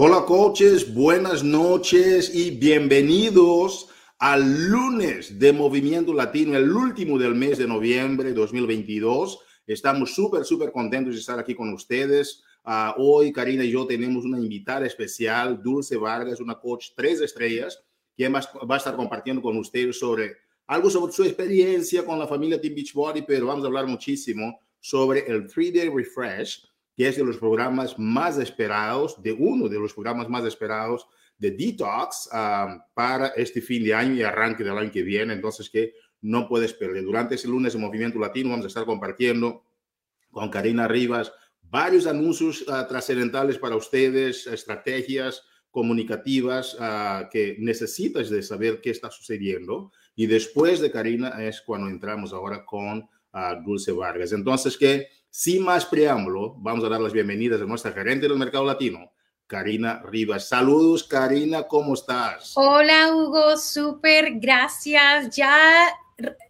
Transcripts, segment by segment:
Hola coaches, buenas noches y bienvenidos al lunes de Movimiento Latino, el último del mes de noviembre de 2022. Estamos súper, súper contentos de estar aquí con ustedes. Uh, hoy Karina y yo tenemos una invitada especial, Dulce Vargas, una coach tres estrellas, quien va a estar compartiendo con ustedes sobre algo sobre su experiencia con la familia Team Beachbody, pero vamos a hablar muchísimo sobre el 3-Day Refresh, que es de los programas más esperados, de uno de los programas más esperados de Detox um, para este fin de año y arranque del año que viene. Entonces, que no puedes perder. Durante ese lunes de Movimiento Latino vamos a estar compartiendo con Karina Rivas varios anuncios uh, trascendentales para ustedes, estrategias comunicativas uh, que necesitas de saber qué está sucediendo. Y después de Karina es cuando entramos ahora con Dulce Vargas. Entonces, que sin más preámbulo, vamos a dar las bienvenidas a nuestra gerente del mercado latino, Karina Rivas. Saludos, Karina, ¿cómo estás? Hola, Hugo, súper, gracias. Ya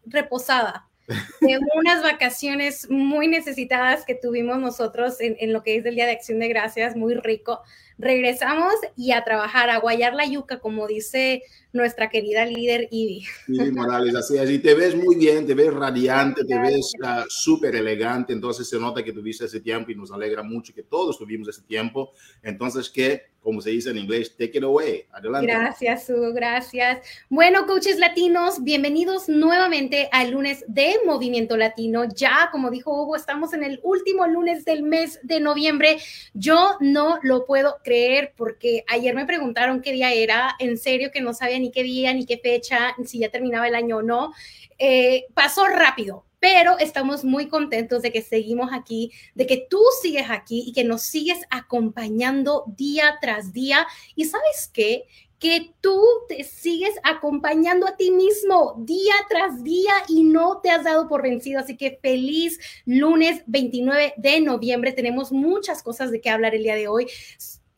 reposada de unas vacaciones muy necesitadas que tuvimos nosotros en, en, lo que es el Día de Acción de Gracias, muy rico. Regresamos y a trabajar, a guayar la yuca, como dice nuestra querida líder Ivy. Ivy Morales, así es. Y te ves muy bien, te ves radiante, te ves uh, súper elegante. Entonces se nota que tuviste ese tiempo y nos alegra mucho que todos tuvimos ese tiempo. Entonces, que, como se dice en inglés, take it away. Adelante. Gracias, Hugo, gracias. Bueno, coaches latinos, bienvenidos nuevamente al lunes de Movimiento Latino. Ya, como dijo Hugo, estamos en el último lunes del mes de noviembre. Yo no lo puedo creer porque ayer me preguntaron qué día era. En serio que no sabía ni qué día, ni qué fecha, si ya terminaba el año o no. Eh, pasó rápido, pero estamos muy contentos de que seguimos aquí, de que tú sigues aquí y que nos sigues acompañando día tras día. Y sabes qué? Que tú te sigues acompañando a ti mismo día tras día y no te has dado por vencido. Así que feliz lunes 29 de noviembre. Tenemos muchas cosas de qué hablar el día de hoy.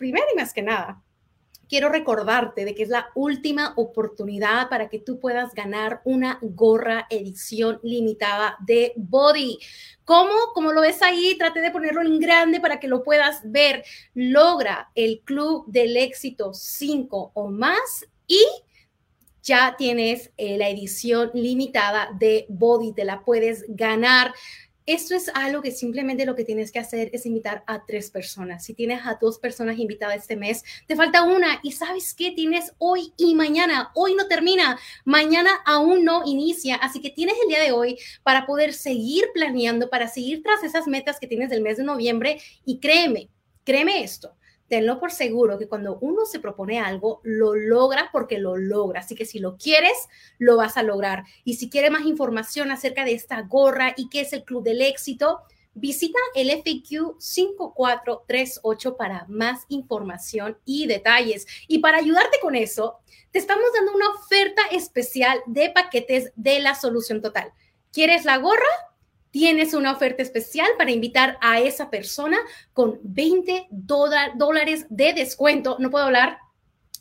Primero y más que nada, quiero recordarte de que es la última oportunidad para que tú puedas ganar una gorra edición limitada de Body. Como lo ves ahí, trate de ponerlo en grande para que lo puedas ver. Logra el Club del Éxito 5 o más y ya tienes eh, la edición limitada de Body, te la puedes ganar. Esto es algo que simplemente lo que tienes que hacer es invitar a tres personas. Si tienes a dos personas invitadas este mes, te falta una y sabes qué tienes hoy y mañana. Hoy no termina, mañana aún no inicia, así que tienes el día de hoy para poder seguir planeando, para seguir tras esas metas que tienes del mes de noviembre y créeme, créeme esto tenlo por seguro que cuando uno se propone algo, lo logra porque lo logra. Así que si lo quieres, lo vas a lograr. Y si quieres más información acerca de esta gorra y qué es el Club del Éxito, visita el FAQ 5438 para más información y detalles. Y para ayudarte con eso, te estamos dando una oferta especial de paquetes de la solución total. ¿Quieres la gorra? Tienes una oferta especial para invitar a esa persona con 20 dólares de descuento. No puedo hablar.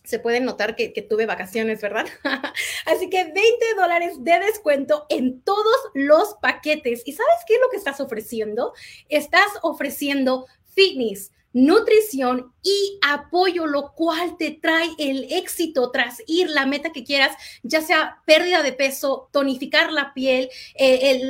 Se pueden notar que, tuve vacaciones, ¿verdad? Así que 20 dólares de descuento en todos los paquetes. ¿Y sabes qué es lo que estás ofreciendo? Estás ofreciendo fitness, nutrición y apoyo, lo cual te trae el éxito tras ir la meta que quieras, ya sea pérdida de peso, tonificar la piel, eh,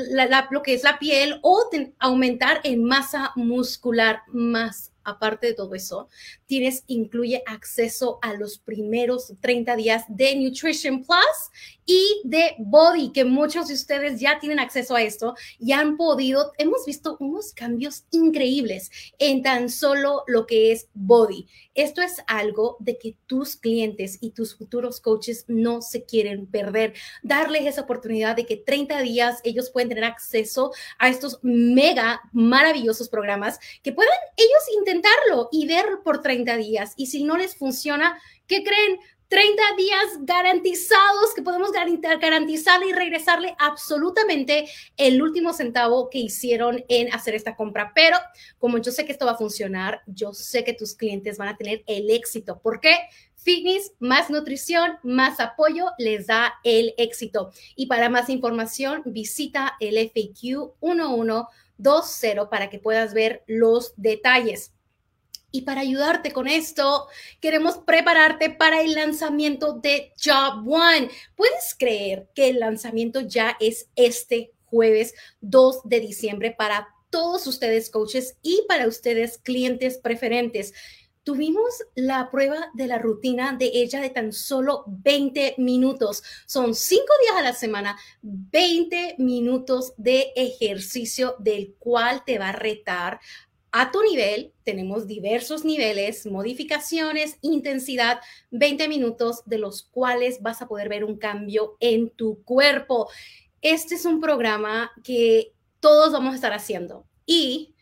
lo que es la piel o aumentar en masa muscular más aparte de todo eso, tienes, incluye acceso a los primeros 30 días de Nutrition Plus y de Body, que muchos de ustedes ya tienen acceso a esto y han podido, hemos visto unos cambios increíbles en tan solo lo que es Body. Esto es algo de que tus clientes y tus futuros coaches no se quieren perder. Darles esa oportunidad de que 30 días ellos pueden tener acceso a estos mega maravillosos programas que puedan ellos intentarlo y ver por 30 días. Y si no les funciona, ¿qué creen? 30 días garantizados que podemos garantizarle y regresarle absolutamente el último centavo que hicieron en hacer esta compra. Pero como yo sé que esto va a funcionar, yo sé que tus clientes van a tener el éxito. ¿Por qué? Fitness, más nutrición, más apoyo les da el éxito. Y para más información, visita el FAQ 1120 para que puedas ver los detalles. Y para ayudarte con esto, queremos prepararte para el lanzamiento de Job One. ¿Puedes creer que el lanzamiento ya es este jueves 2 de diciembre para todos ustedes coaches y para ustedes clientes preferentes? Tuvimos la prueba de la rutina de ella de tan solo 20 minutos. Son cinco días a la semana, 20 minutos de ejercicio del cual te va a retar a tu nivel, tenemos diversos niveles, modificaciones, intensidad, 20 minutos de los cuales vas a poder ver un cambio en tu cuerpo. Este es un programa que todos vamos a estar haciendo y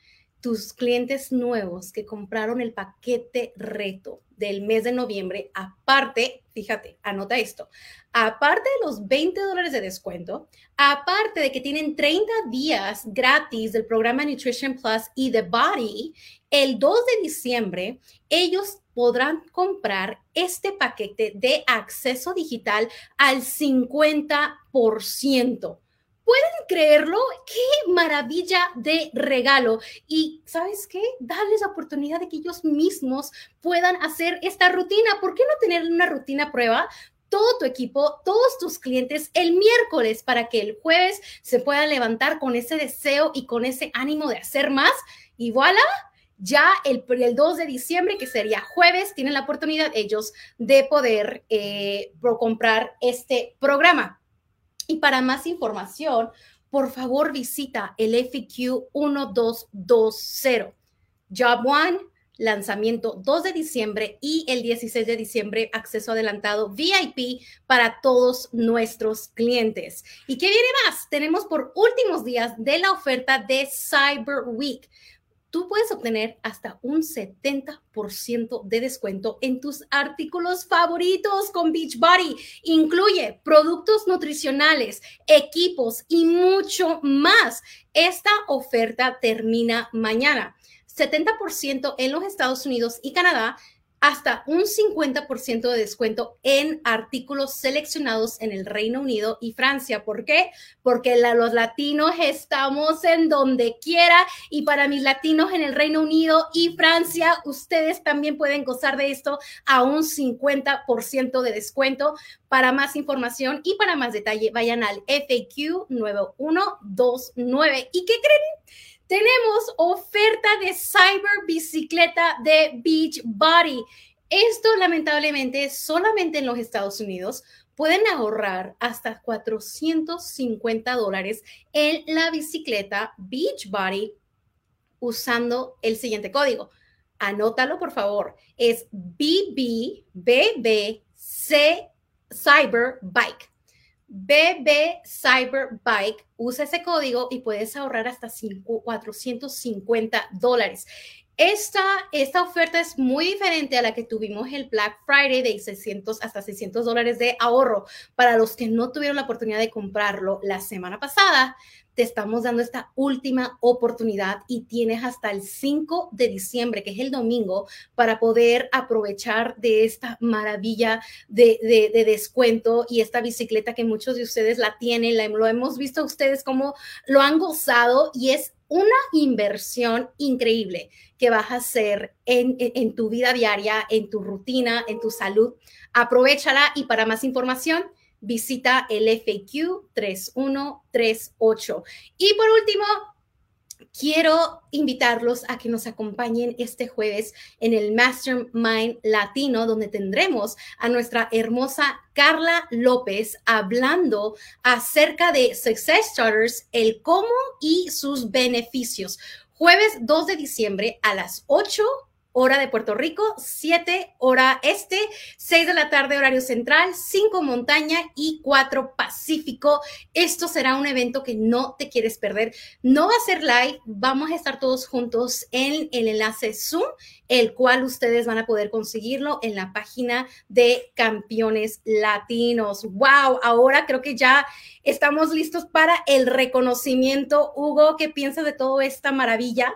tus clientes nuevos que compraron el paquete reto del mes de noviembre, aparte, fíjate, anota esto, aparte de los 20 dólares de descuento, aparte de que tienen 30 días gratis del programa Nutrition Plus y The Body, el 2 de diciembre ellos podrán comprar este paquete de acceso digital al 50%. ¿Pueden creerlo? ¡Qué maravilla de regalo! Y ¿sabes qué? Darles la oportunidad de que ellos mismos puedan hacer esta rutina. ¿Por qué no tener una rutina prueba? todo tu equipo, todos tus clientes el miércoles para que el jueves se puedan levantar con ese deseo y con ese ánimo de hacer más. Y voilà, ya el, el 2 de diciembre, que sería jueves, tienen la oportunidad ellos de poder eh, comprar este programa. Y para más información, por favor visita el FQ 1220. Job One, lanzamiento 2 de diciembre y el 16 de diciembre, acceso adelantado VIP para todos nuestros clientes. ¿Y qué viene más? Tenemos por últimos días de la oferta de Cyber Week tú puedes obtener hasta un 70% de descuento en tus artículos favoritos con Beachbody. Incluye productos nutricionales, equipos y mucho más. Esta oferta termina mañana. 70% en los Estados Unidos y Canadá hasta un 50% de descuento en artículos seleccionados en el Reino Unido y Francia. ¿Por qué? Porque los latinos estamos en donde quiera y para mis latinos en el Reino Unido y Francia, ustedes también pueden gozar de esto a un 50% de descuento. Para más información y para más detalle, vayan al FAQ 9129. ¿Y qué creen? Tenemos oferta de cyber bicicleta de Beach Body. Esto lamentablemente solamente en los Estados Unidos pueden ahorrar hasta 450 dólares en la bicicleta Beach Body usando el siguiente código. Anótalo, por favor. Es BBBBC Cyber Bike. BB Cyber Bike, usa ese código y puedes ahorrar hasta 450 dólares. Esta, esta oferta es muy diferente a la que tuvimos el Black Friday de 600 hasta 600 dólares de ahorro. Para los que no tuvieron la oportunidad de comprarlo la semana pasada, te estamos dando esta última oportunidad y tienes hasta el 5 de diciembre, que es el domingo, para poder aprovechar de esta maravilla de, descuento y esta bicicleta que muchos de ustedes la tienen, la, lo hemos visto ustedes como lo han gozado y es una inversión increíble que vas a hacer en, en, tu vida diaria, en tu rutina, en tu salud. Aprovechala y para más información, visita el FAQ 3138. Y por último, quiero invitarlos a que nos acompañen este jueves en el Mastermind Latino, donde tendremos a nuestra hermosa Carla López hablando acerca de Success Starters, el cómo y sus beneficios. Jueves 2 de diciembre a las 8 hora de Puerto Rico, 7 hora este, 6 de la tarde horario central, 5 montaña y 4 pacífico. Esto será un evento que no te quieres perder. No va a ser live, vamos a estar todos juntos en el enlace Zoom, el cual ustedes van a poder conseguirlo en la página de Campeones Latinos. ¡Wow! Ahora creo que ya estamos listos para el reconocimiento. Hugo, ¿qué piensas de toda esta maravilla?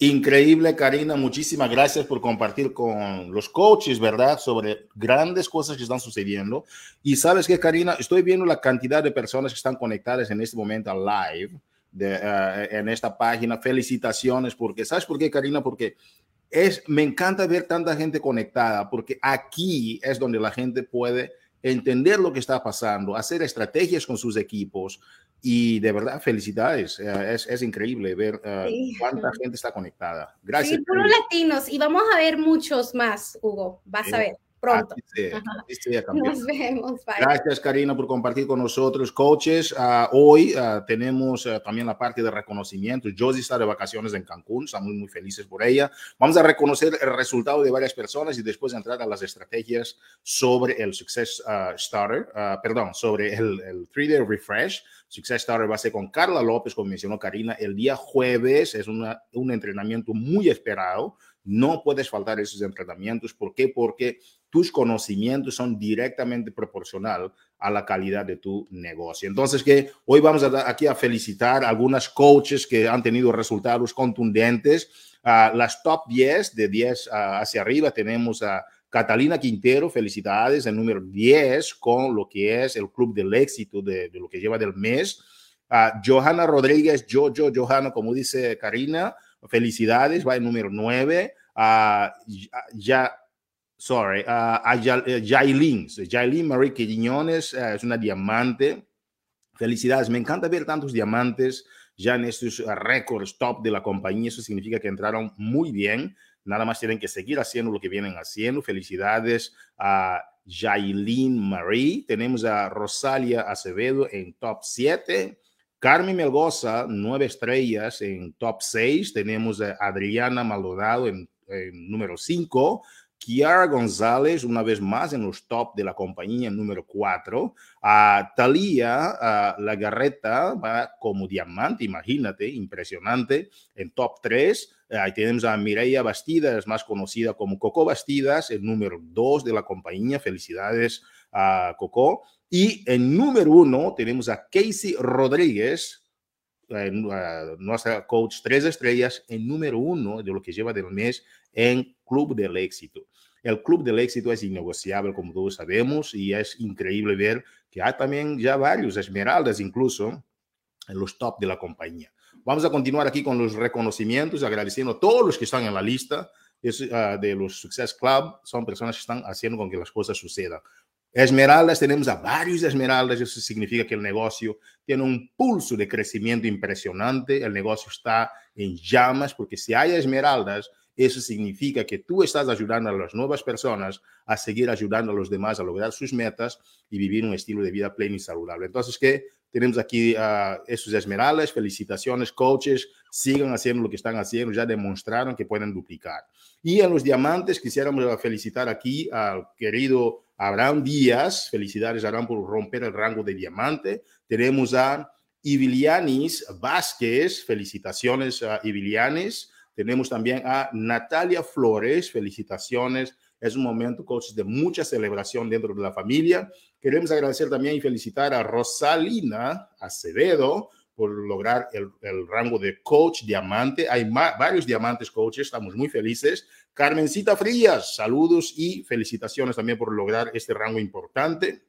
Increíble, Karina. Muchísimas gracias por compartir con los coaches, ¿verdad? Sobre grandes cosas que están sucediendo. Y sabes que, Karina, estoy viendo la cantidad de personas que están conectadas en este momento live eh, en esta página. Felicitaciones, porque, ¿sabes por qué, Karina? Porque es, me encanta ver tanta gente conectada porque aquí es donde la gente puede entender lo que está pasando, hacer estrategias con sus equipos y de verdad felicidades. Es, es, increíble ver uh, cuánta gente está conectada. Gracias. Sí, puros latinos y vamos a ver muchos más, Hugo. Vas a ver pronto. Nos vemos. Gracias, Karina, por compartir con nosotros. Coaches, uh, hoy uh, tenemos uh, también la parte de reconocimiento. Josie está de vacaciones en Cancún, estamos muy felices por ella. Vamos a reconocer el resultado de varias personas y después entrar a las estrategias sobre el Success Starter, perdón, sobre el, el 3-Day Refresh. Success Starter va a ser con Carla López, como mencionó Karina, el día jueves. Es una, un entrenamiento muy esperado. No puedes faltar esos entrenamientos. ¿Por qué? Porque tus conocimientos son directamente proporcional a la calidad de tu negocio. Entonces, que hoy vamos a, aquí a felicitar a algunas coaches que han tenido resultados contundentes. Uh, las top 10, de 10 uh, hacia arriba, tenemos a Catalina Quintero, felicidades, el número 10 con lo que es el Club del Éxito de, de lo que lleva del mes. Uh, Johanna Rodríguez, yo, yo, Johanna, como dice Karina, felicidades, va el número 9. ya sorry, uh, a Jailin, Jailin Marie Quiñones uh, es una diamante. Felicidades, me encanta ver tantos diamantes ya en estos uh, récords top de la compañía. Eso significa que entraron muy bien. Nada más tienen que seguir haciendo lo que vienen haciendo. Felicidades a Jailin Marie. Tenemos a Rosalia Acevedo en top 7. Carmen Melgoza, nueve estrellas en top 6. Tenemos a Adriana Maldonado en, número 5. Kiara González, una vez más en los top de la compañía número 4. A Talía Lagarreta va como diamante, imagínate, impresionante, en top 3. Ahí tenemos a Mireia Bastidas, más conocida como Coco Bastidas, el número 2 de la compañía. Felicidades a Coco. Y en número 1 tenemos a Casey Rodríguez, nuestra coach tres estrellas, en número uno de lo que lleva del mes en Club del Éxito. El Club del Éxito es innegociable, como todos sabemos, y es increíble ver que hay también ya varios esmeraldas incluso en los top de la compañía. Vamos a continuar aquí con los reconocimientos, agradeciendo a todos los que están en la lista uh, de los Success Club. Son personas que están haciendo con que las cosas sucedan. Esmeraldas, tenemos a varios esmeraldas, eso significa que el negocio tiene un pulso de crecimiento impresionante, el negocio está en llamas, porque si hay esmeraldas, eso significa que tú estás ayudando a las nuevas personas a seguir ayudando a los demás a lograr sus metas y vivir un estilo de vida pleno y saludable. Entonces, ¿qué? Tenemos aquí a esos esmeraldas, felicitaciones, coaches, sigan haciendo lo que están haciendo, ya demostraron que pueden duplicar. Y en los diamantes, quisiéramos felicitar aquí al querido Abraham Díaz, felicidades Abraham por romper el rango de diamante. Tenemos a Ivilianis Vázquez, felicitaciones a Ivilianis. Tenemos también a Natalia Flores, felicitaciones. Es un momento, coaches, de mucha celebración dentro de la familia. Queremos agradecer también y felicitar a Rosalina Acevedo por lograr el, rango de coach diamante. Hay varios diamantes coaches, estamos muy felices. Carmencita Frías, saludos y felicitaciones también por lograr este rango importante.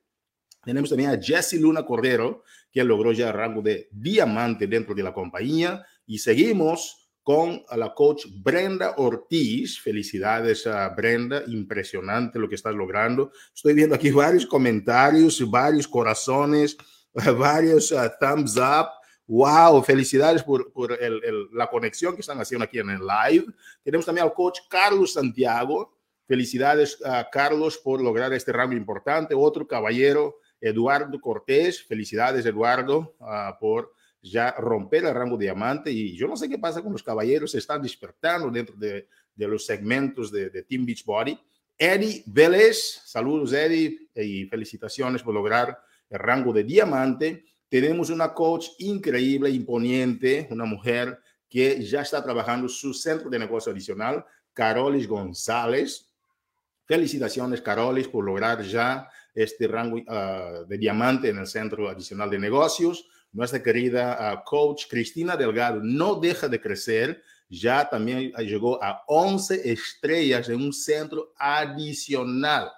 Tenemos también a Jessie Luna Cordero, que logró ya el rango de diamante dentro de la compañía. Y seguimos con la coach Brenda Ortiz. Felicidades a Brenda, impresionante lo que estás logrando. Estoy viendo aquí varios comentarios, varios corazones, varios uh, thumbs up. Wow, felicidades por, por el, la conexión que están haciendo aquí en el live. Tenemos también al coach Carlos Santiago. Felicidades a Carlos por lograr este rango importante. Otro caballero, Eduardo Cortés. Felicidades, Eduardo, uh, por ya romper el rango diamante y yo no sé qué pasa con los caballeros, se están despertando dentro de, de los segmentos de, de Team Beachbody. Eddie Vélez, saludos Eddie y felicitaciones por lograr el rango de diamante. Tenemos una coach increíble, imponiente, una mujer que ya está trabajando su centro de negocio adicional, Carolis González. Felicitaciones, Carolis, por lograr ya este rango uh, de diamante en el centro adicional de negocios nuestra querida uh, coach Cristina Delgado no deja de crecer, ya también llegó a 11 estrellas en un centro adicional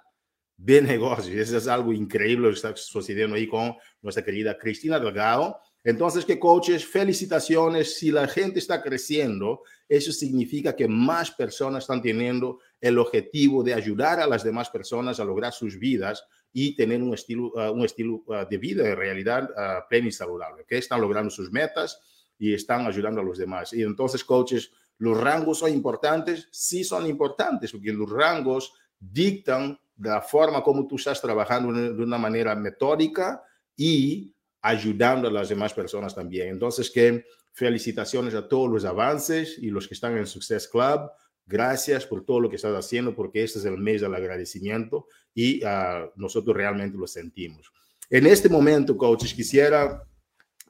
de negocios. Eso es algo increíble lo que está sucediendo ahí con nuestra querida Cristina Delgado. Entonces, que coaches, felicitaciones. Si la gente está creciendo, eso significa que más personas están teniendo el objetivo de ayudar a las demás personas a lograr sus vidas y tener un estilo, ah, un estilo ah, de vida en realidad uh, pleno y saludable, que están logrando sus metas y están ayudando a los demás. Y entonces, coaches, ¿los rangos son importantes? Sí son importantes, porque los rangos dictan la forma como tú estás trabajando de una manera metódica y ayudando a las demás personas también. Entonces, que felicitaciones a todos los avances y los que están en Success Club. Gracias por todo lo que estás haciendo, porque este es el mes del agradecimiento y uh, nosotros realmente lo sentimos. En este momento, coaches, quisiera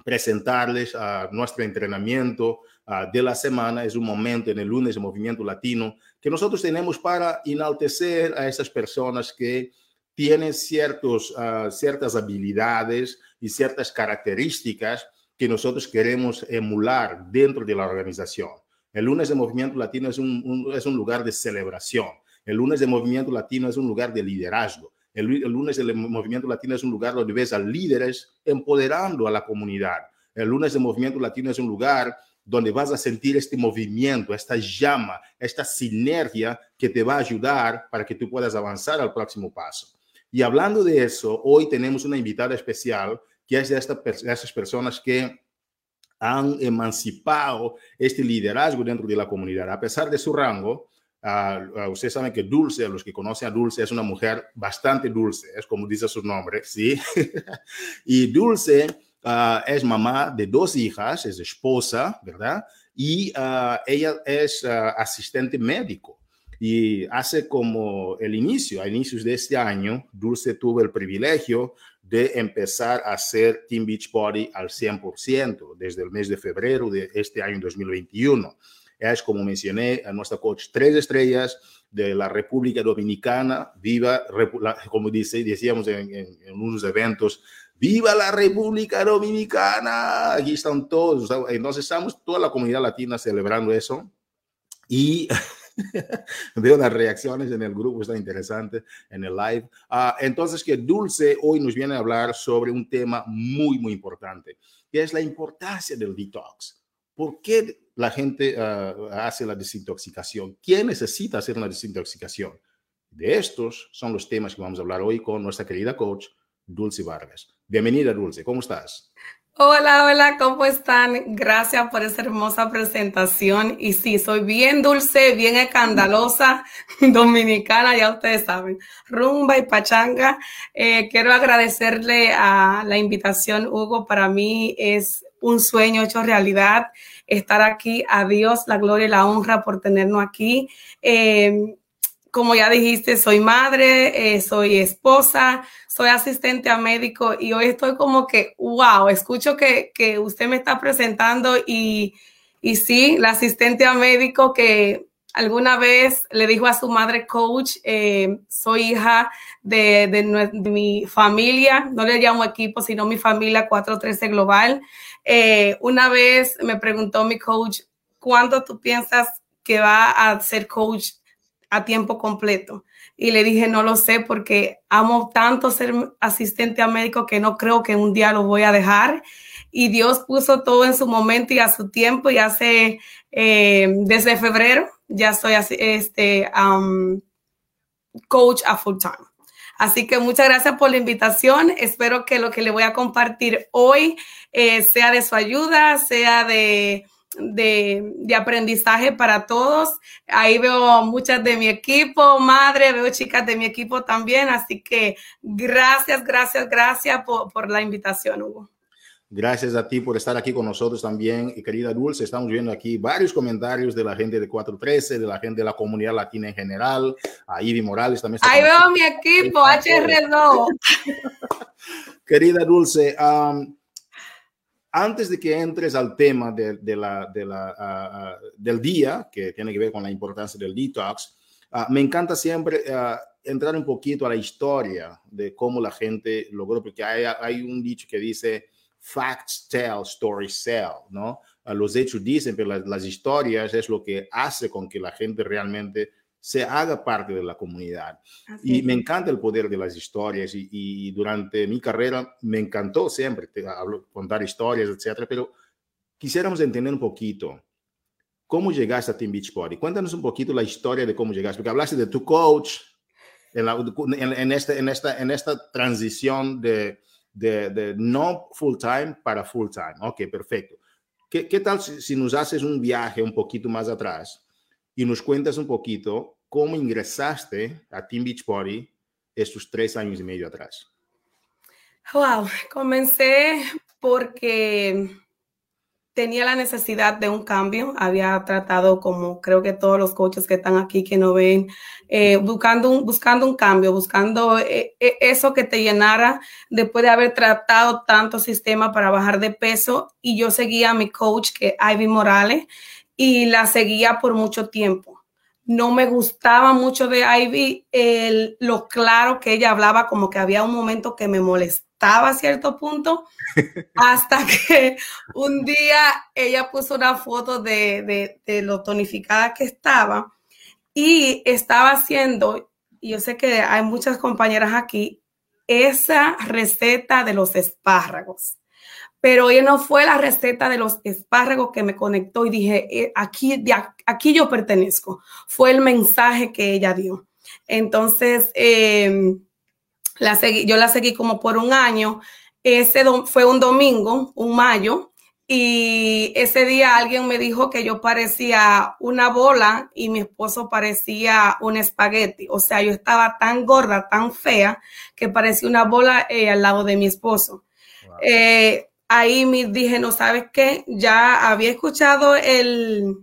presentarles a nuestro entrenamiento uh, de la semana. Es un momento en el lunes de Movimiento Latino que nosotros tenemos para enaltecer a esas personas que tienen ciertos, uh, ciertas habilidades y ciertas características que nosotros queremos emular dentro de la organización. El lunes de Movimiento Latino es un, es un lugar de celebración. El lunes de Movimiento Latino es un lugar de liderazgo. El, lunes del Movimiento Latino es un lugar donde ves a líderes empoderando a la comunidad. El lunes de Movimiento Latino es un lugar donde vas a sentir este movimiento, esta llama, esta sinergia que te va a ayudar para que tú puedas avanzar al próximo paso. Y hablando de eso, hoy tenemos una invitada especial que es de, esta, de esas personas que han emancipado este liderazgo dentro de la comunidad. A pesar de su rango, uh, uh, ustedes saben que Dulce, los que conocen a Dulce, es una mujer bastante dulce, es como dice su nombre, ¿sí? y Dulce uh, es mamá de dos hijas, es esposa, ¿verdad? Y ella es asistente médico. Y hace como el inicio, a inicios de este año, Dulce tuvo el privilegio de empezar a hacer Team Beachbody al 100% desde el mes de febrero de este año 2021. Es, como mencioné, a nuestra coach tres estrellas de la República Dominicana, viva, como dice, decíamos en, en unos eventos, viva la República Dominicana, aquí están todos, entonces estamos toda la comunidad latina celebrando eso y Veo las reacciones en el grupo, está interesante en el live. Uh, entonces, que Dulce hoy nos viene a hablar sobre un tema muy, muy importante, que es la importancia del detox. ¿Por qué la gente uh, hace la desintoxicación? ¿Quién necesita hacer una desintoxicación? De estos son los temas que vamos a hablar hoy con nuestra querida coach, Dulce Vargas. Bienvenida, Dulce. ¿Cómo estás? Hola, hola, ¿cómo están? Gracias por esa hermosa presentación. Y sí, soy bien dulce, bien escandalosa, dominicana, ya ustedes saben, rumba y pachanga. Eh, quiero agradecerle a la invitación, Hugo. Para mí es un sueño hecho realidad estar aquí. A Dios la gloria y la honra por tenernos aquí. Eh, como ya dijiste, soy madre, eh, soy esposa, soy asistente a médico y hoy estoy como que, wow, escucho que, que usted me está presentando y, y sí, la asistente a médico que alguna vez le dijo a su madre coach, eh, soy hija de, de, mi familia, no le llamo equipo, sino mi familia 413 Global. Eh, una vez me preguntó mi coach, ¿cuánto tú piensas que va a ser coach a tiempo completo. Y le dije, no lo sé porque amo tanto ser asistente a médico que no creo que un día lo voy a dejar. Y Dios puso todo en su momento y a su tiempo y hace, eh, desde febrero, ya soy este, um, coach a full time. Así que muchas gracias por la invitación. Espero que lo que le voy a compartir hoy eh, sea de su ayuda, sea de de, de, aprendizaje para todos. Ahí veo muchas de mi equipo, madre, veo chicas de mi equipo también. Así que gracias, gracias, gracias por, por la invitación, Hugo. Gracias a ti por estar aquí con nosotros también, y querida Dulce. Estamos viendo aquí varios comentarios de la gente de 413, de la gente de la comunidad latina en general. A Ivy Morales también. Está Ahí veo mi equipo, HR2. querida Dulce, um, antes de que entres al tema de, de la, de la, uh, uh, del día, que tiene que ver con la importancia del detox, uh, me encanta siempre entrar un poquito a la historia de cómo la gente logró, porque hay, hay un dicho que dice, facts tell, stories sell, ¿no? los hechos dicen, pero las, las, historias es lo que hace con que la gente realmente se haga parte de la comunidad. y me encanta el poder de las historias y, durante mi carrera me encantó siempre te hablo, contar historias, etcétera, pero quisiéramos entender un poquito cómo llegaste a Team Beachbody. Cuéntanos un poquito la historia de cómo llegaste, porque hablaste de tu coach en, en, este, en, esta, en esta transición de, de, no full time para full time. Ok, perfecto. ¿Qué, qué tal si, si nos haces un viaje un poquito más atrás? Y nos cuentas un poquito cómo ingresaste a Team Beachbody estos tres años y medio atrás. Wow, comencé porque tenía la necesidad de un cambio. Había tratado, como creo que todos los coaches que están aquí que no ven, eh, buscando, un, buscando un cambio, buscando eh, eh, eso que te llenara después de haber tratado tanto sistema para bajar de peso. Y yo seguía a mi coach, que Ivy Morales, y la seguía por mucho tiempo. No me gustaba mucho de Ivy el, lo claro que ella hablaba, como que había un momento que me molestaba a cierto punto, hasta que un día ella puso una foto de, de, lo tonificada que estaba y estaba haciendo, y yo sé que hay muchas compañeras aquí, esa receta de los espárragos pero ella no fue la receta de los espárragos que me conectó y dije, eh, aquí, aquí yo pertenezco. Fue el mensaje que ella dio. Entonces, em, la seguí, yo la seguí como por un año. Ese fue un domingo, un mayo, y ese día alguien me dijo que yo parecía una bola y mi esposo parecía un espagueti. O sea, yo estaba tan gorda, tan fea, que parecía una bola eh, al lado de mi esposo. Eh, ahí me dije, no sabes qué, ya había escuchado el,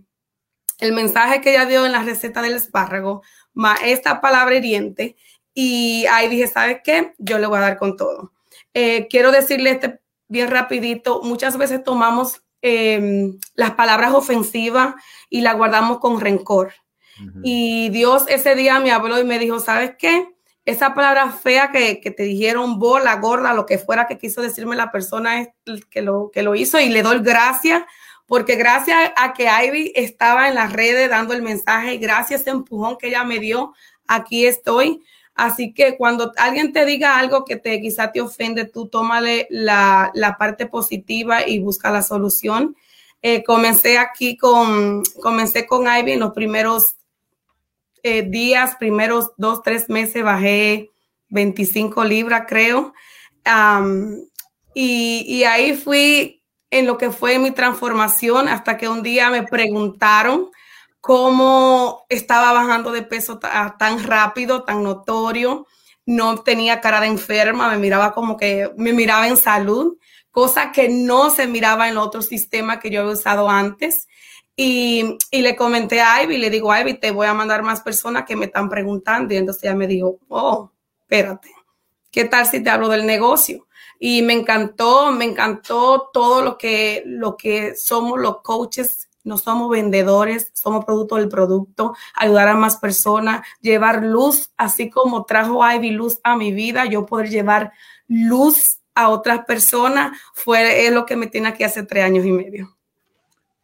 el mensaje que ella dio en la receta del espárrago, más esta palabra hiriente, y ahí dije, ¿sabes qué? Yo le voy a dar con todo. Eh, quiero decirle este bien rapidito, muchas veces tomamos em, las palabras ofensivas y las guardamos con rencor. Y Dios ese día me habló y me dijo, ¿sabes qué? Esa palabra fea que, te dijeron bola, gorda, lo que fuera que quiso decirme la persona que lo, que lo hizo y le doy gracias porque gracias a que Ivy estaba en las redes dando el mensaje gracias a ese empujón que ella me dio, aquí estoy. Así que cuando alguien te diga algo que te quizá te ofende, tú tómale la, parte positiva y busca la solución. Eh, comencé aquí con, comencé con Ivy en los primeros eh, días, primeros dos, tres meses, bajé 25 libras, creo. y, ahí fui en lo que fue mi transformación hasta que un día me preguntaron cómo estaba bajando de peso tan rápido, tan notorio. No tenía cara de enferma, me miraba como que me miraba en salud, cosa que no se miraba en otro sistema que yo había usado antes. Y, le comenté a Ivy, le digo, Ivy, te voy a mandar más personas que me están preguntando. Y entonces ella me dijo, oh, espérate, ¿qué tal si te hablo del negocio? Y me encantó, me encantó todo lo que, lo que somos los coaches. No somos vendedores, somos producto del producto, ayudar a más personas, llevar luz, así como trajo Ivy luz a mi vida, yo poder llevar luz a otras personas, fue lo que me tiene aquí hace tres años y medio.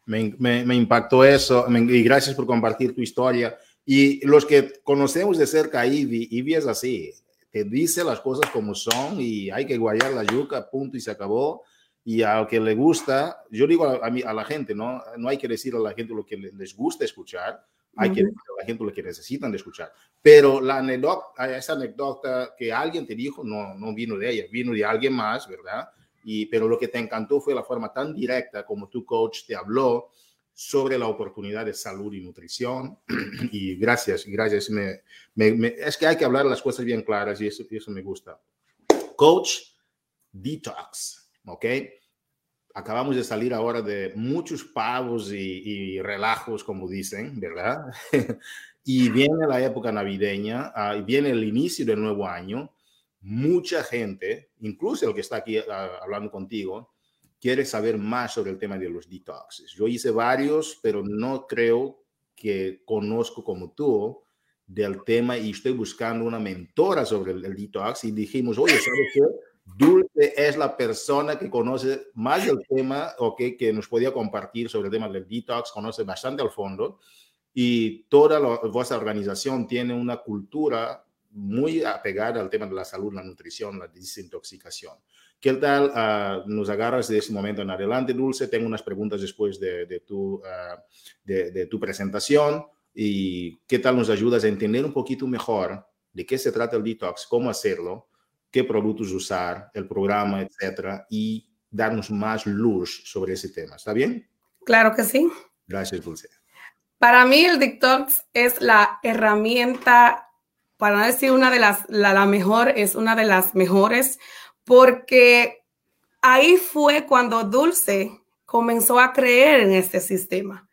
Me, impactó eso y gracias por compartir tu historia. Y los que conocemos de cerca a Ivy, Ivy es así, te dice las cosas como son y hay que guayar la yuca, punto y se acabó. Y al que le gusta, yo digo a, a, la gente, ¿no? No hay que decir a la gente lo que les gusta escuchar, hay que decir a la gente lo que necesitan de escuchar. Pero la anécdota, esa anécdota que alguien te dijo, no, no vino de ella, vino de alguien más, ¿verdad? Pero lo que te encantó fue la forma tan directa como tu coach te habló sobre la oportunidad de salud y nutrición. Y gracias, gracias. Me, es que hay que hablar las cosas bien claras y eso, eso me gusta. Coach Detox, ¿ok? Acabamos de salir ahora de muchos pavos y, relajos, como dicen, ¿verdad? y viene la época navideña, uh, y viene el inicio del nuevo año mucha gente, incluso el que está aquí ah, hablando contigo, quiere saber más sobre el tema de los detoxes. Yo hice varios, pero no creo que conozco como tú del tema y estoy buscando una mentora sobre el, detox y dijimos, oye, ¿sabes qué? Dulce es la persona que conoce más del tema o que, que nos podía compartir sobre el tema del detox, conoce bastante al fondo y toda vuestra organización tiene una cultura muy apegada al tema de la salud, la nutrición, la desintoxicación. ¿Qué tal uh, nos agarras de ese momento en adelante, Dulce? Tengo unas preguntas después de, de tu, uh, de, de, tu presentación y qué tal nos ayudas a entender un poquito mejor de qué se trata el detox, cómo hacerlo, qué productos usar, el programa, etcétera, y darnos más luz sobre ese tema. ¿Está bien? Claro que sí. Gracias, Dulce. Para mí el detox es la herramienta, para no decir una de las, la, mejor, es una de las mejores porque ahí fue cuando Dulce comenzó a creer en este sistema.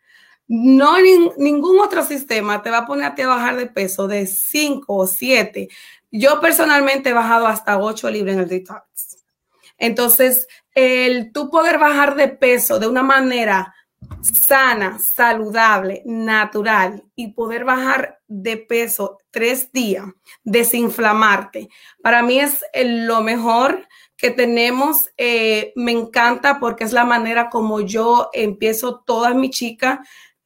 No ningún otro sistema te va a poner a, ti a bajar de peso de 5 o 7. Yo personalmente he bajado hasta 8 libras en el detox. Entonces, el tú poder bajar de peso de una manera sana, saludable, natural y poder bajar de peso tres días, desinflamarte, para mí es lo mejor que tenemos. Eh, me encanta porque es la manera como yo empiezo todas mis chicas.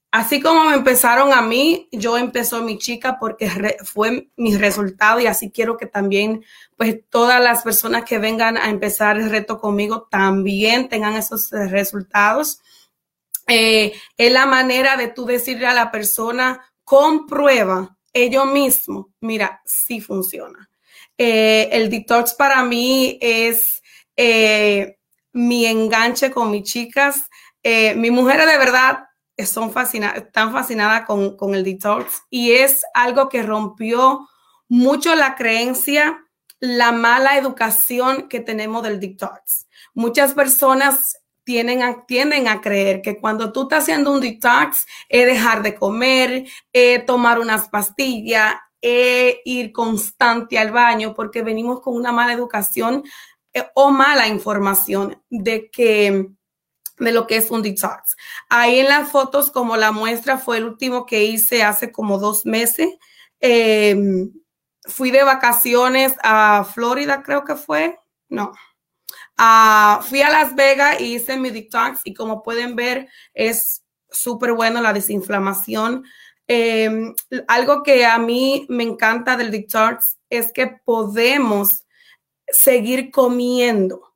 Así como me empezaron a mí, yo empezó mi chica porque fue mi resultado y así quiero que también, pues todas las personas que vengan a empezar el reto conmigo también tengan esos resultados. Eh, es la manera de tú decirle a la persona, comprueba ello mismo, mira, sí funciona. Eh, el detox para mí es eh, mi enganche con mis chicas. mis mujeres de verdad son fascinadas, están fascinadas con, con el detox y es algo que rompió mucho la creencia, la mala educación que tenemos del detox. Muchas personas tienden a, tienden a creer que cuando tú estás haciendo un detox es dejar de comer, es tomar unas pastillas, es ir constante al baño, porque venimos con una mala educación eh, o mala información de que de lo que es un detox. Ahí en las fotos, como la muestra fue el último que hice hace como dos meses. Em, fui de vacaciones a Florida, creo que fue. No, Uh, fui a Las Vegas y hice mi detox y como pueden ver es súper bueno la desinflamación. Eh, algo que a mí me encanta del detox es que podemos seguir comiendo.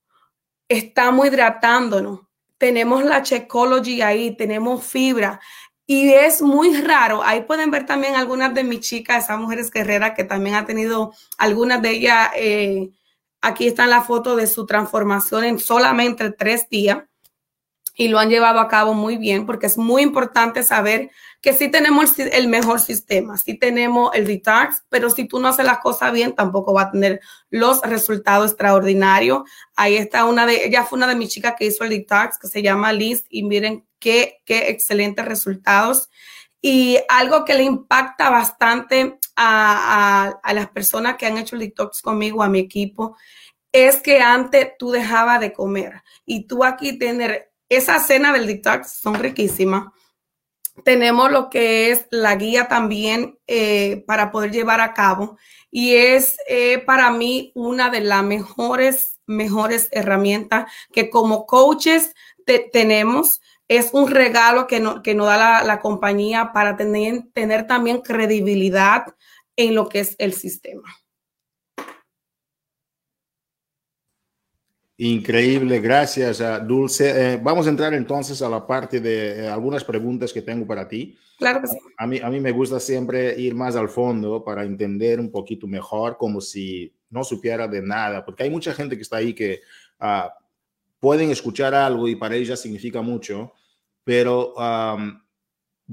Estamos hidratándonos. Tenemos la Checology ahí, tenemos fibra. Y es muy raro. Ahí pueden ver también algunas de mis chicas, esas mujeres guerreras que también ha tenido algunas de ellas. Eh, Aquí está la foto de su transformación en solamente tres días y lo han llevado a cabo muy bien porque es muy importante saber que sí tenemos el mejor sistema, sí tenemos el detox, pero si tú no haces las cosas bien, tampoco va a tener los resultados extraordinarios. Ahí está una de, ella fue una de mis chicas que hizo el detox, que se llama Liz, y miren qué, qué excelentes resultados. Y algo que le impacta bastante a, las personas que han hecho detox conmigo, a mi equipo, es que antes tú dejabas de comer y tú aquí tener esa cena del detox son riquísimas. Tenemos lo que es la guía también eh, para poder llevar a cabo y es eh, para mí una de las mejores, mejores herramientas que como coaches tenemos es un regalo que, no, que nos da la, compañía para tener, tener también credibilidad en lo que es el sistema. Increíble, gracias, Dulce. Eh, vamos a entrar entonces a la parte de eh, algunas preguntas que tengo para ti. Claro que sí. A mí, a mí me gusta siempre ir más al fondo para entender un poquito mejor, como si no supiera de nada, porque hay mucha gente que está ahí que ah, pueden escuchar algo y para ellos significa mucho, pero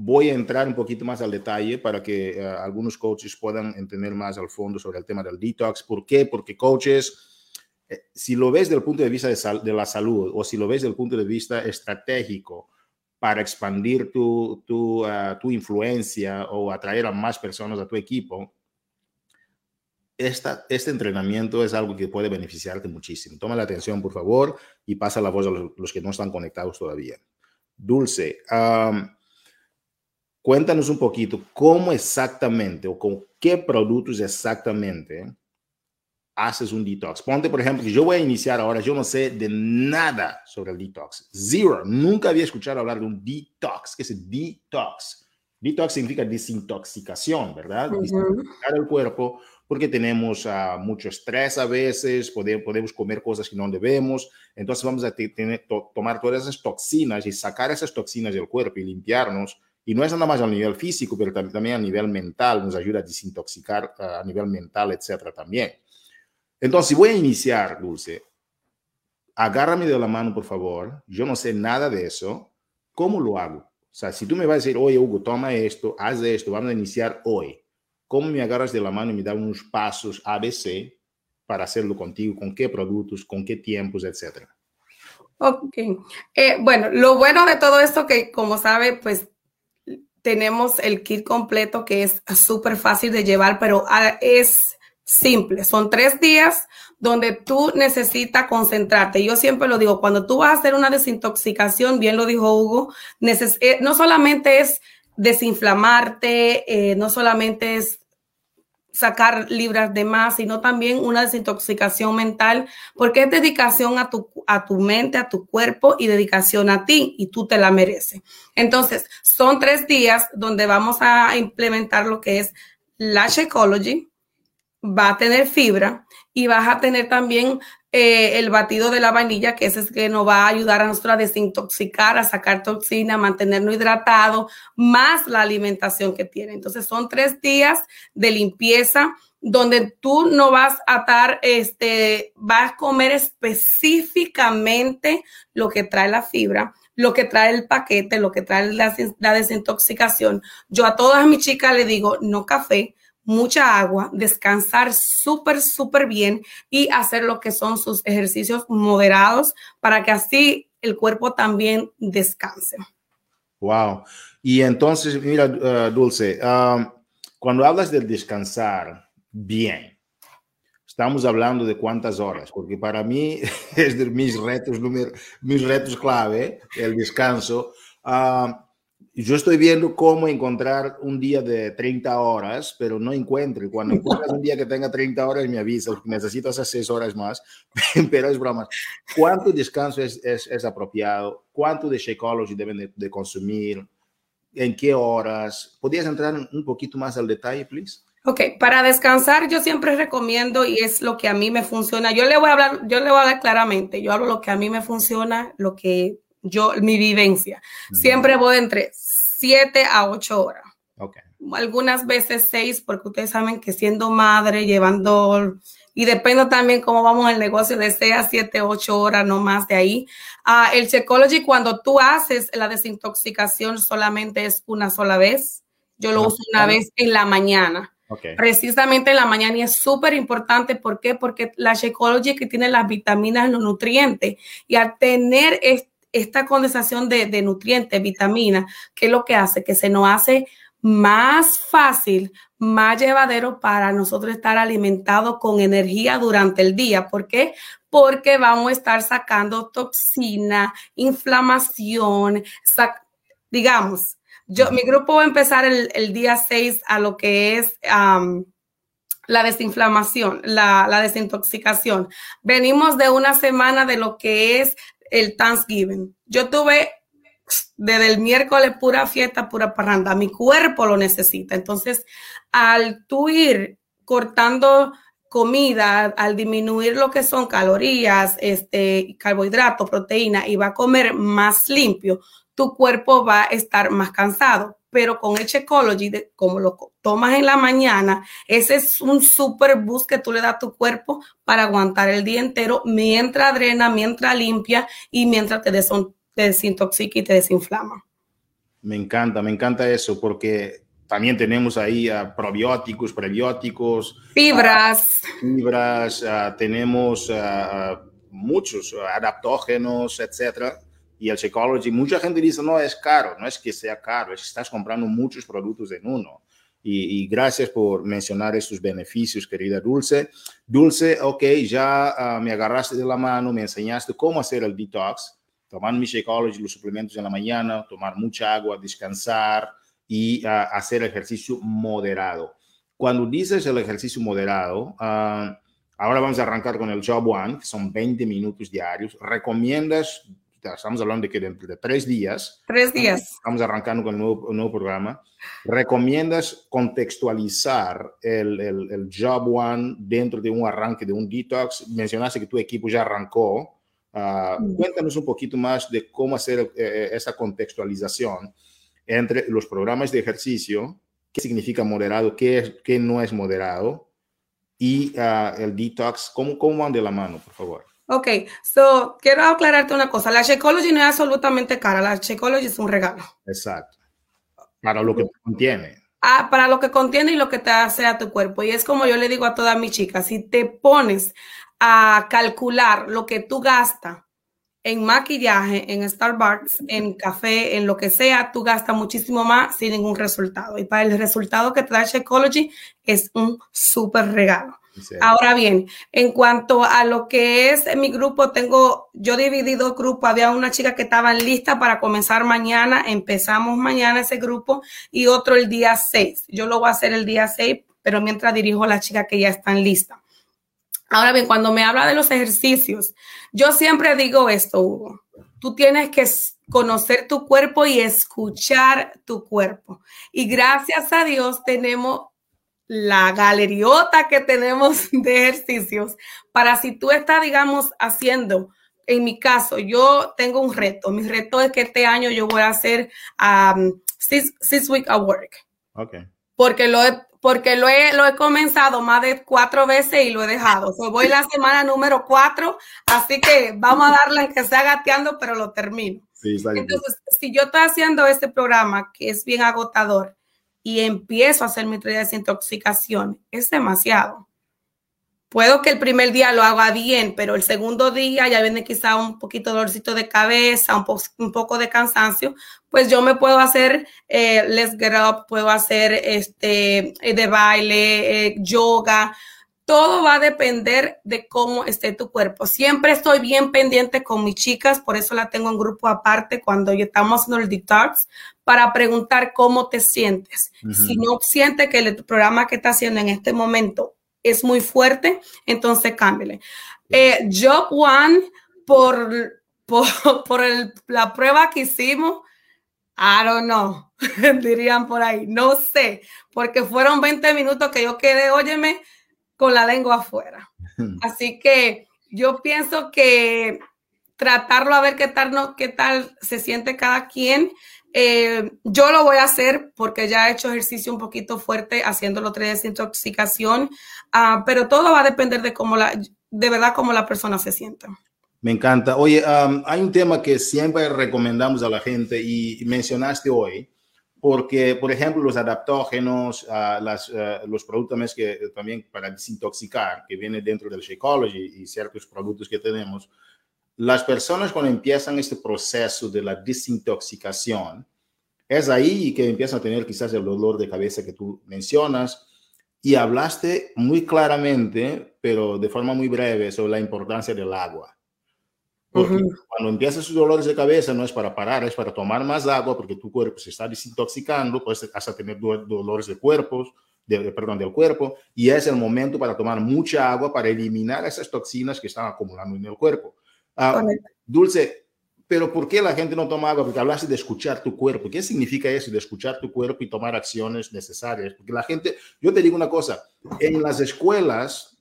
voy a entrar un poquito más al detalle para que eh, algunos coaches puedan entender más al fondo sobre el tema del detox. ¿Por qué? Porque coaches, eh, si lo ves desde el punto de vista de, la salud o si lo ves desde el punto de vista estratégico para expandir tu, tu, uh, tu influencia o atraer a más personas a tu equipo, esta, este entrenamiento es algo que puede beneficiarte muchísimo. Toma la atención, por favor, y pasa la voz a los, que no están conectados todavía. Dulce, cuéntanos un poquito cómo exactamente o con qué productos exactamente haces un detox. Ponte, por ejemplo, que yo voy a iniciar ahora, yo no sé de nada sobre el detox. Zero. Nunca había escuchado hablar de un detox. ¿Qué es detox? Detox significa desintoxicación, ¿verdad? Desintoxicar el cuerpo porque tenemos uh, mucho estrés a veces, podemos, podemos comer cosas que no debemos, entonces vamos a tener, to, tomar todas esas toxinas y sacar esas toxinas del cuerpo y limpiarnos. Y no es nada más a nivel físico, pero también a nivel mental, nos ayuda a desintoxicar uh, a nivel mental, etcétera, también. Entonces, voy a iniciar, Dulce. Agárrame de la mano, por favor. Yo no sé nada de eso. ¿Cómo lo hago? O sea, si tú me vas a decir, oye, Hugo, toma esto, haz esto, vamos a iniciar hoy. ¿Cómo me agarras de la mano y me das unos pasos ABC para hacerlo contigo? ¿Con qué productos? ¿Con qué tiempos? Etcétera. Ok. Eh, bueno, lo bueno de todo esto que, como sabe, pues tenemos el kit completo que es súper fácil de llevar, pero ah, es simple. Son tres días donde tú necesitas concentrarte. Yo siempre lo digo, cuando tú vas a hacer una desintoxicación, bien lo dijo Hugo, eh, no solamente es desinflamarte, eh, no solamente es sacar libras de más, sino también una desintoxicación mental, porque es dedicación a tu, a tu mente, a tu cuerpo y dedicación a ti, y tú te la mereces. Entonces, son tres días donde vamos a implementar lo que es la Shakeology, va a tener fibra y vas a tener también eh, el batido de la vainilla, que ese es que nos va a ayudar a nosotros a desintoxicar, a sacar toxina, a mantenernos hidratados, más la alimentación que tiene. Entonces son tres días de limpieza donde tú no vas a estar, este, vas a comer específicamente lo que trae la fibra, lo que trae el paquete, lo que trae la, la desintoxicación. Yo a todas mis chicas le digo, no café, mucha agua, descansar súper, súper bien y hacer lo que son sus ejercicios moderados para que así el cuerpo también descanse. Wow. Y entonces, mira, uh, Dulce, cuando hablas del descansar bien, estamos hablando de cuántas horas, porque para mí es de mis retos, mis retos clave, el descanso. Yo estoy viendo cómo encontrar un día de 30 horas, pero no encuentro. Cuando encuentras un día que tenga 30 horas, me avisas, necesito esas 6 horas más, pero es broma. ¿Cuánto descanso es, es, es apropiado? ¿Cuánto de Shakeology deben de, de, consumir? ¿En qué horas? ¿Podrías entrar un poquito más al detalle, please? Ok, para descansar yo siempre recomiendo y es lo que a mí me funciona. Yo le voy a hablar, yo le voy a hablar claramente. Yo hablo lo que a mí me funciona, lo que yo, mi vivencia. Siempre voy entre 7 a 8 horas. Okay. Algunas veces 6, porque ustedes saben que siendo madre, llevando, y depende también cómo vamos el negocio, de 6 a 7, 8 horas, no más de ahí. Uh, el Checology, cuando tú haces la desintoxicación, solamente es una sola vez. Yo lo uso una vez en la mañana. Okay. Precisamente en la mañana y es súper importante. ¿Por qué? Porque la Shakeology que tiene las vitaminas, los nutrientes y al tener este esta condensación de, nutrientes, vitaminas, ¿qué es lo que hace? Que se nos hace más fácil, más llevadero para nosotros estar alimentados con energía durante el día. ¿Por qué? Porque vamos a estar sacando toxina, inflamación, digamos, yo, mi grupo va a empezar el, día 6 a lo que es la desinflamación, la, la, desintoxicación. Venimos de una semana de lo que es el Thanksgiving. Yo tuve desde el miércoles pura fiesta, pura parranda. Mi cuerpo lo necesita. Entonces, al tú ir cortando comida, al disminuir lo que son calorías, este, carbohidratos, proteína, y va a comer más limpio, tu cuerpo va a estar más cansado. Pero con el Ecology, como lo tomas en la mañana, ese es un super boost que tú le das a tu cuerpo para aguantar el día entero mientras drena, mientras limpia y mientras te, te desintoxica y te desinflama. Me encanta, me encanta eso porque también tenemos ahí uh, probióticos, prebióticos, fibras, uh, fibras, uh, tenemos muchos adaptógenos, etcétera y el Shakeology, mucha gente dice, no, es caro, no es que sea caro, es estás comprando muchos productos en uno. Y, gracias por mencionar estos beneficios, querida Dulce. Dulce, ok, ya uh, me agarraste de la mano, me enseñaste cómo hacer el detox, tomar mi Shakeology, los suplementos en la mañana, tomar mucha agua, descansar y uh, hacer ejercicio moderado. Cuando dices el ejercicio moderado, uh, ahora vamos a arrancar con el Job One, que son 20 minutos diarios. ¿Recomiendas estamos hablando de que dentro de tres días. Tres días. Estamos arrancando con el nuevo, nuevo programa. ¿Recomiendas contextualizar el, el, el, Job One dentro de un arranque de un detox? Mencionaste que tu equipo ya arrancó. Uh, cuéntanos un poquito más de cómo hacer eh, esa contextualización entre los programas de ejercicio, qué significa moderado, qué, es, qué no es moderado, y uh, el detox, ¿cómo, ¿cómo van de la mano, por favor? Ok, so quiero aclararte una cosa. La Shakeology no es absolutamente cara, la Shakeology es un regalo. Exacto. Para lo que contiene. Ah, para lo que contiene y lo que te hace a tu cuerpo. Y es como yo le digo a todas mis chicas, si te pones a calcular lo que tú gastas en maquillaje, en Starbucks, en café, en lo que sea, tú gastas muchísimo más sin ningún resultado. Y para el resultado que te da Shakeology es un súper regalo. Ahora bien, en cuanto a lo que es mi grupo, tengo yo dividido grupo. Había una chica que estaba lista para comenzar mañana. Empezamos mañana ese grupo y otro el día 6. Yo lo voy a hacer el día 6, pero mientras dirijo a las chicas que ya están listas. Ahora bien, cuando me habla de los ejercicios, yo siempre digo esto, Hugo. Tú tienes que conocer tu cuerpo y escuchar tu cuerpo. Y gracias a Dios tenemos la galeriota que tenemos de ejercicios para si tú estás, digamos, haciendo, en mi caso, yo tengo un reto. Mi reto es que este año yo voy a hacer um, six, week at work. Okay. Porque lo he, porque lo he, lo he comenzado más de cuatro veces y lo he dejado. So, voy la semana número cuatro, así que vamos a darle en que sea gateando, pero lo termino. Entonces, si yo estoy haciendo este programa que es bien agotador, y empiezo a hacer mi de desintoxicación, es demasiado. Puedo que el primer día lo haga bien, pero el segundo día ya viene quizá un poquito dolorcito de cabeza, un, un poco de cansancio, pues yo me puedo hacer eh, Let's Get Up, puedo hacer este eh, de baile, eh, yoga, todo va a depender de cómo esté tu cuerpo. Siempre estoy bien pendiente con mis chicas, por eso la tengo en grupo aparte cuando estamos haciendo el detox, para preguntar cómo te sientes. Si no sientes que el programa que está haciendo en este momento es muy fuerte, entonces cámbiale. Eh, Job One, por, por, la prueba que hicimos, I don't know, dirían por ahí, no sé, porque fueron 20 minutos que yo quedé, óyeme, con la lengua afuera. Así que yo pienso que tratarlo a ver qué tal, no, qué tal se siente cada quien. Eh, yo lo voy a hacer porque ya he hecho ejercicio un poquito fuerte haciéndolo tres desintoxicación, uh, pero todo va a depender de cómo la, de verdad cómo la persona se sienta. Me encanta. Oye, hay un tema que siempre recomendamos a la gente y mencionaste hoy, porque, por ejemplo, los adaptógenos, uh, las, uh, los productos que también para desintoxicar, que vienen dentro del Shakeology y ciertos productos que tenemos, las personas cuando empiezan este proceso de la desintoxicación, es ahí que empiezan a tener quizás el dolor de cabeza que tú mencionas y hablaste muy claramente, pero de forma muy breve, sobre la importancia del agua. Porque cuando empiezas sus dolores de cabeza no es para parar, es para tomar más agua porque tu cuerpo se está desintoxicando, puedes hasta tener dolores de cuerpos, de, perdón, del cuerpo, y es el momento para tomar mucha agua para eliminar esas toxinas que están acumulando en el cuerpo. Ah, Dulce, pero ¿por qué la gente no toma agua? Porque hablaste de escuchar tu cuerpo. ¿Qué significa eso de escuchar tu cuerpo y tomar acciones necesarias? Porque la gente, yo te digo una cosa, en las escuelas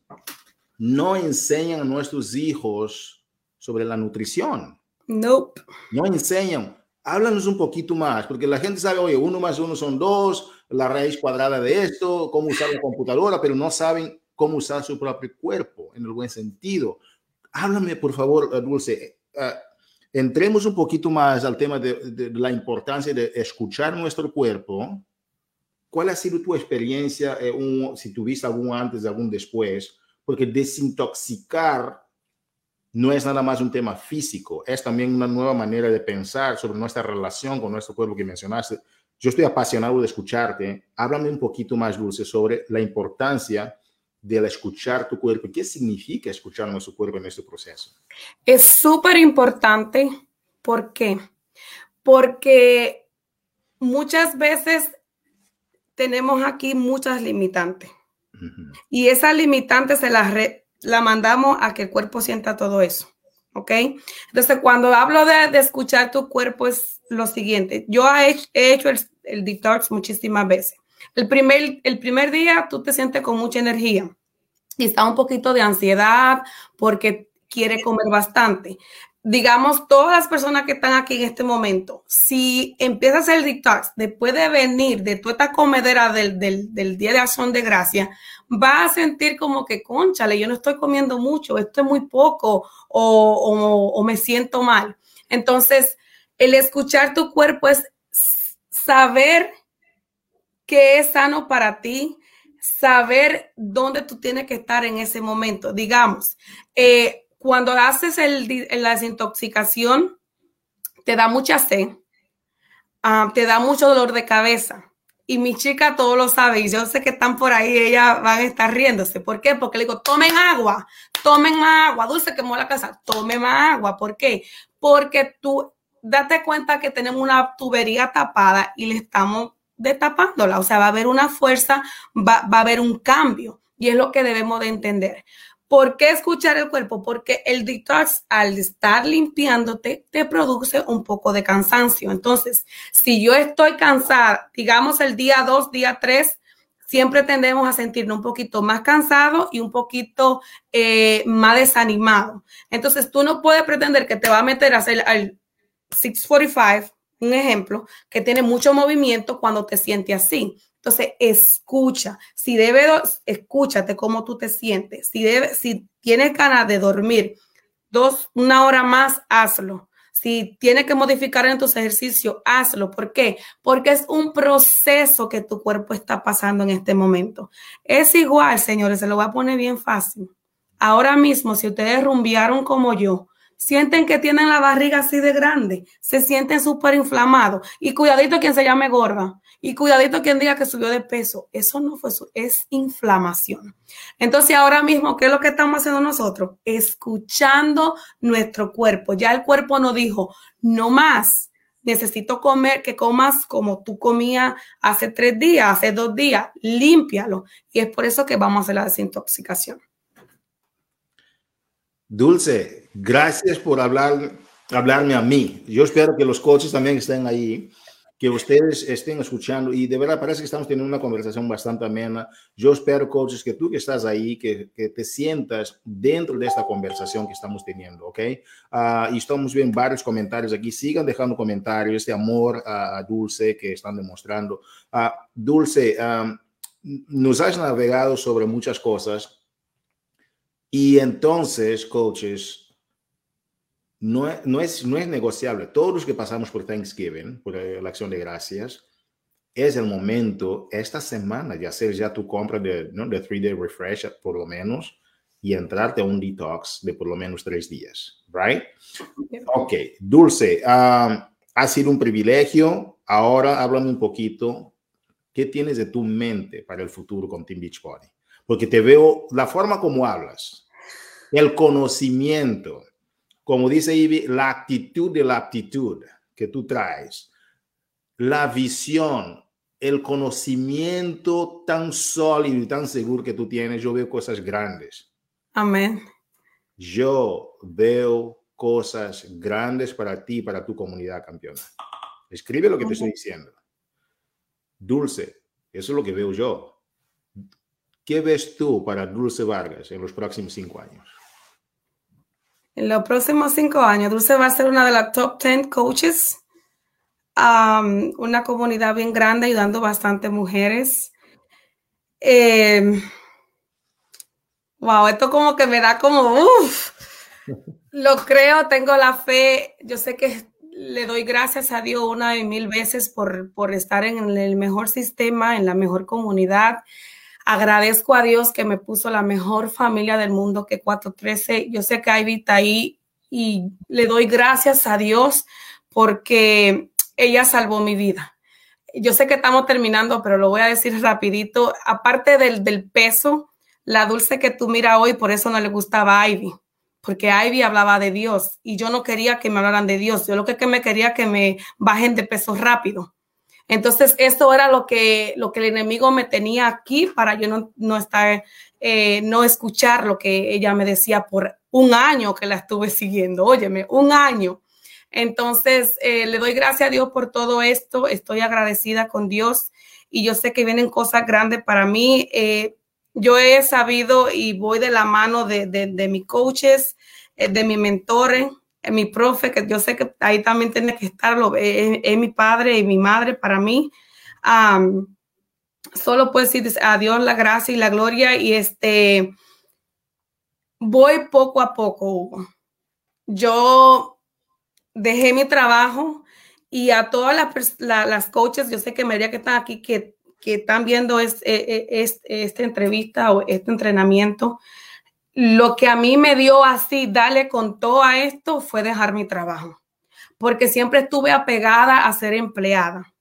no enseñan a nuestros hijos sobre la nutrición. Nope. No enseñan. Háblanos un poquito más, porque la gente sabe, oye, uno más uno son dos, la raíz cuadrada de esto, cómo usar la computadora, pero no saben cómo usar su propio cuerpo en el buen sentido. Háblame, por favor, eh, Dulce. Uh, entremos un poquito más al tema de, de, de, la importancia de escuchar nuestro cuerpo. ¿Cuál ha sido tu experiencia, eh, un, si tuviste algún antes, algún después? Porque desintoxicar no es nada más un tema físico, es también una nueva manera de pensar sobre nuestra relación con nuestro cuerpo que mencionaste. Yo estoy apasionado de escucharte. Háblame un poquito más, Dulce, sobre la importancia del escuchar tu cuerpo. ¿Qué significa escuchar nuestro cuerpo en este proceso? Es súper importante. ¿Por qué? Porque muchas veces tenemos aquí muchas limitantes. Uh -huh. Y esas limitantes se las, re la mandamos a que el cuerpo sienta todo eso. ¿ok? Entonces, cuando hablo de, escuchar tu cuerpo es lo siguiente. Yo he, hecho el, el, detox muchísimas veces. El primer, el primer día tú te sientes con mucha energía y está un poquito de ansiedad porque quiere comer bastante. Digamos, todas las personas que están aquí en este momento, si empiezas el detox después de venir de tu esta comedera del, del, Día de Acción de Gracia, va a sentir como que, conchale, yo no estoy comiendo mucho, esto es muy poco o, o me siento mal. Entonces, el escuchar tu cuerpo es saber qué es sano para ti, saber dónde tú tienes que estar en ese momento. Digamos, eh, cuando haces la desintoxicación, te da mucha sed, ah, te da mucho dolor de cabeza. Y mi chica todo lo sabe y yo sé que están por ahí, ellas van a estar riéndose. ¿Por qué? Porque le digo, tomen agua, tomen agua, dulce que la casa, tomen agua. ¿Por qué? Porque tú date cuenta que tenemos una tubería tapada y le estamos destapándola. O sea, va a haber una fuerza, va, va a haber un cambio. Y es lo que debemos de entender. ¿Por qué escuchar el cuerpo? Porque el detox, al estar limpiándote, te produce un poco de cansancio. Entonces, si yo estoy cansada, digamos el día 2, día 3, siempre tendemos a sentirnos un poquito más cansado y un poquito eh, más desanimado. Entonces, tú no puedes pretender que te va a meter a hacer al 645, un ejemplo, que tiene mucho movimiento cuando te sientes así. Entonces, escucha. Si debe, escúchate cómo tú te sientes. Si, si tienes ganas de dormir dos, una hora más, hazlo. Si tienes que modificar en tus ejercicios, hazlo. ¿Por qué? Porque es un proceso que tu cuerpo está pasando en este momento. Es igual, señores, se lo voy a poner bien fácil. Ahora mismo, si ustedes rumbearon como yo, sienten que tienen la barriga así de grande, se sienten súper inflamados. Y cuidadito quien se llame gorda. Y cuidadito quien diga que subió de peso. Eso no fue eso, es inflamación. Entonces, ahora mismo, ¿qué es lo que estamos haciendo nosotros? Escuchando nuestro cuerpo. Ya el cuerpo nos dijo, no más. Necesito comer, que comas como tú comías hace tres días, hace dos días, límpialo. Y es por eso que vamos a hacer la desintoxicación. Dulce, gracias por hablar, hablarme a mí. Yo espero que los coaches también estén ahí, que ustedes estén escuchando y de verdad parece que estamos teniendo una conversación bastante amena. Yo espero, coaches, que tú que estás ahí, que, te sientas dentro de esta conversación que estamos teniendo, ¿ok? Uh, y estamos viendo varios comentarios aquí. Sigan dejando comentarios, este amor a Dulce que están demostrando. Uh, Dulce, um, nos has navegado sobre muchas cosas y entonces, coaches, no, no, es, no es negociable. Todos los que pasamos por Thanksgiving, por la acción de gracias, es el momento, esta semana, de hacer ya tu compra de, ¿no? de three day refresh, por lo menos, y entrarte a un detox de por lo menos tres días, right? Ok, Dulce, um, ha sido un privilegio. Ahora háblame un poquito, ¿qué tienes de tu mente para el futuro con Team Beachbody? Porque te veo la forma como hablas, el conocimiento, como dice Ivy, la actitud de la aptitud que tú traes, la visión, el conocimiento tan sólido y tan seguro que tú tienes, yo veo cosas grandes. Amén. Yo veo cosas grandes para ti, para tu comunidad campeona. Escribe lo que te estoy diciendo. Dulce, eso es lo que veo yo. ¿Qué ves tú para Dulce Vargas en los próximos cinco años? En los próximos cinco años, Dulce va a ser una de las top 10 coaches, una comunidad bien grande, ayudando bastante mujeres. Em, wow, esto como que me da como, uff, lo creo, tengo la fe, yo sé que le doy gracias a Dios una y mil veces por, por estar en el mejor sistema, en la mejor comunidad. Agradezco a Dios que me puso la mejor familia del mundo que 413. Yo sé que Ivy está ahí y le doy gracias a Dios porque ella salvó mi vida. Yo sé que estamos terminando, pero lo voy a decir rapidito. Aparte del, del peso, la dulce que tú miras hoy, por eso no le gustaba a Ivy, porque Ivy hablaba de Dios y yo no quería que me hablaran de Dios. Yo lo que, que me quería que me bajen de peso rápido. Entonces, esto era lo que, lo que el enemigo me tenía aquí para yo no, no estar, eh, no escuchar lo que ella me decía por un año que la estuve siguiendo, óyeme, un año. Entonces, eh, le doy gracias a Dios por todo esto, estoy agradecida con Dios y yo sé que vienen cosas grandes para mí. Eh, yo he sabido y voy de la mano de, de, mis coaches, eh, de mis mentores, mi profe, que yo sé que ahí también tiene que estarlo, es, mi padre y mi madre para mí. solo puedo decir a la gracia y la gloria y este voy poco a poco, Yo dejé mi trabajo y a todas las, coaches, yo sé que María que están aquí, que, que están viendo es, es, esta entrevista o este entrenamiento, lo que a mí me dio así, dale con todo a esto, fue dejar mi trabajo, porque siempre estuve apegada a ser empleada.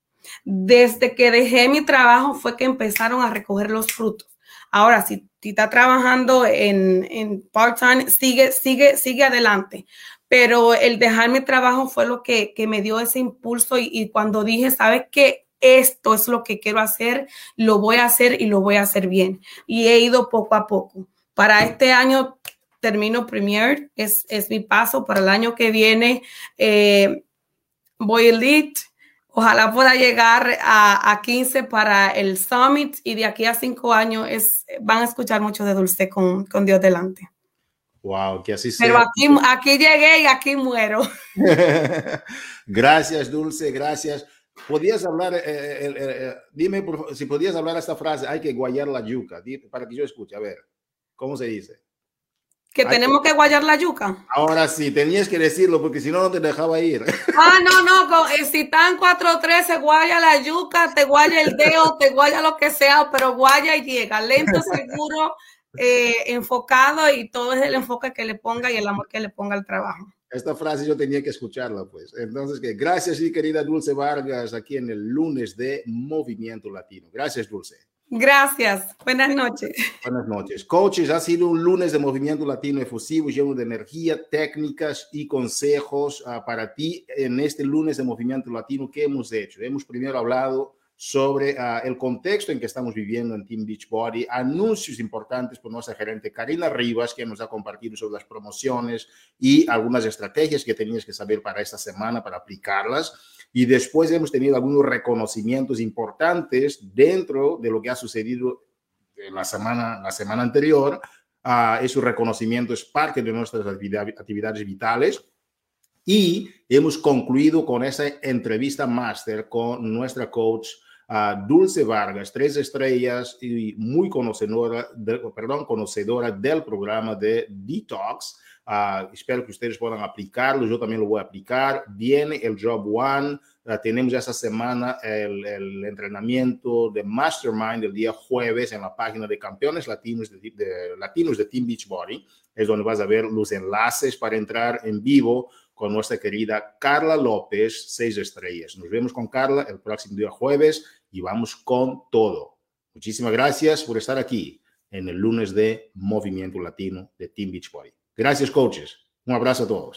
Desde que dejé mi trabajo fue que empezaron a recoger los frutos. Ahora, si, si está trabajando en, en part-time, sigue, sigue, sigue adelante. Pero el dejar mi trabajo fue lo que, que me dio ese impulso y, y cuando dije, ¿sabes qué? Esto es lo que quiero hacer, lo voy a hacer y lo voy a hacer bien. Y he ido poco a poco. Para este año termino Premier, es, es mi paso. Para el año que viene eh, voy elite Ojalá pueda llegar a, a, 15 para el Summit y de aquí a cinco años es, van a escuchar mucho de Dulce con, con Dios delante. Wow, que así sea. Pero aquí, aquí llegué y aquí muero. gracias, Dulce, gracias. ¿Podías hablar, eh, eh, eh, dime si podías hablar esta frase, hay que guayar la yuca, para que yo escuche, a ver, ¿cómo se dice? Que tenemos que, guayar la yuca. Ahora sí, tenías que decirlo porque si no, no te dejaba ir. Ah, no, no, eh, si están 4-3, se guaya la yuca, te guaya el dedo, te guaya lo que sea, pero guaya y llega, lento, seguro, eh, enfocado y todo es el enfoque que le ponga y el amor que le ponga al trabajo. Esta frase yo tenía que escucharla, pues. Entonces, que gracias y querida Dulce Vargas, aquí en el lunes de Movimiento Latino. Gracias, Dulce. Gracias. Buenas noches. Buenas noches. Coaches, ha sido un lunes de Movimiento Latino Efusivo lleno de energía, técnicas y consejos uh, para ti en este lunes de Movimiento Latino. ¿Qué hemos hecho? Hemos primero hablado sobre uh, el contexto en que estamos viviendo en Team Beachbody, anuncios importantes por nuestra gerente Karina Rivas, que nos ha compartido sobre las promociones y algunas estrategias que tenías que saber para esta semana para aplicarlas y después hemos tenido algunos reconocimientos importantes dentro de lo que ha sucedido en la semana, la semana anterior. Uh, ese reconocimiento es parte de nuestras actividades vitales. Y hemos concluido con esa entrevista máster con nuestra coach uh, Dulce Vargas, tres estrellas y muy conocedora, perdón, conocedora del programa de Detox. Uh, espero que ustedes puedan aplicarlo, yo también lo voy a aplicar. Viene el Job One, uh, tenemos esta semana el, el, entrenamiento de Mastermind el día jueves en la página de Campeones Latinos de, de, Latinos de Team Beachbody, es donde vas a ver los enlaces para entrar en vivo con nuestra querida Carla López, seis estrellas. Nos vemos con Carla el próximo día jueves y vamos con todo. Muchísimas gracias por estar aquí en el lunes de Movimiento Latino de Team Beachbody. Gracias, coaches. Un abrazo a todos.